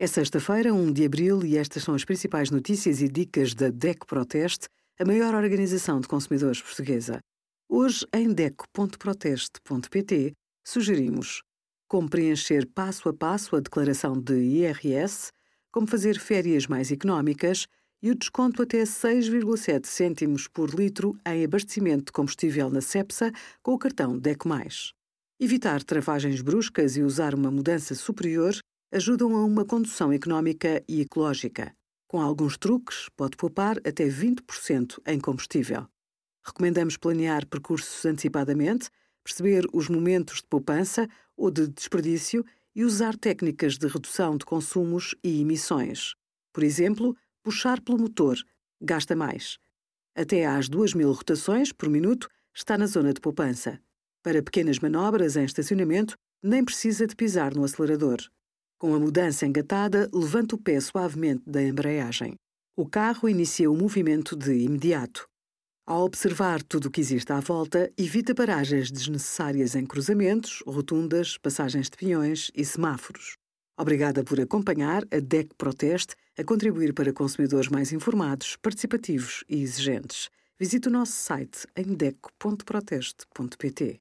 É sexta-feira, 1 de abril, e estas são as principais notícias e dicas da DECO Proteste, a maior organização de consumidores portuguesa. Hoje, em DECO.proteste.pt, sugerimos como preencher passo a passo a declaração de IRS, como fazer férias mais económicas e o desconto até 6,7 cêntimos por litro em abastecimento de combustível na CEPSA com o cartão DECO+. Evitar travagens bruscas e usar uma mudança superior ajudam a uma condução económica e ecológica. Com alguns truques, pode poupar até 20% em combustível. Recomendamos planear percursos antecipadamente, perceber os momentos de poupança ou de desperdício e usar técnicas de redução de consumos e emissões. Por exemplo, puxar pelo motor gasta mais. Até às 2.000 rotações por minuto está na zona de poupança. Para pequenas manobras em estacionamento, nem precisa de pisar no acelerador. Com a mudança engatada, levanta o pé suavemente da embreagem. O carro inicia o movimento de imediato. Ao observar tudo o que existe à volta, evita paragens desnecessárias em cruzamentos, rotundas, passagens de peões e semáforos. Obrigada por acompanhar a DEC Proteste a contribuir para consumidores mais informados, participativos e exigentes. Visite o nosso site em deco.proteste.pt.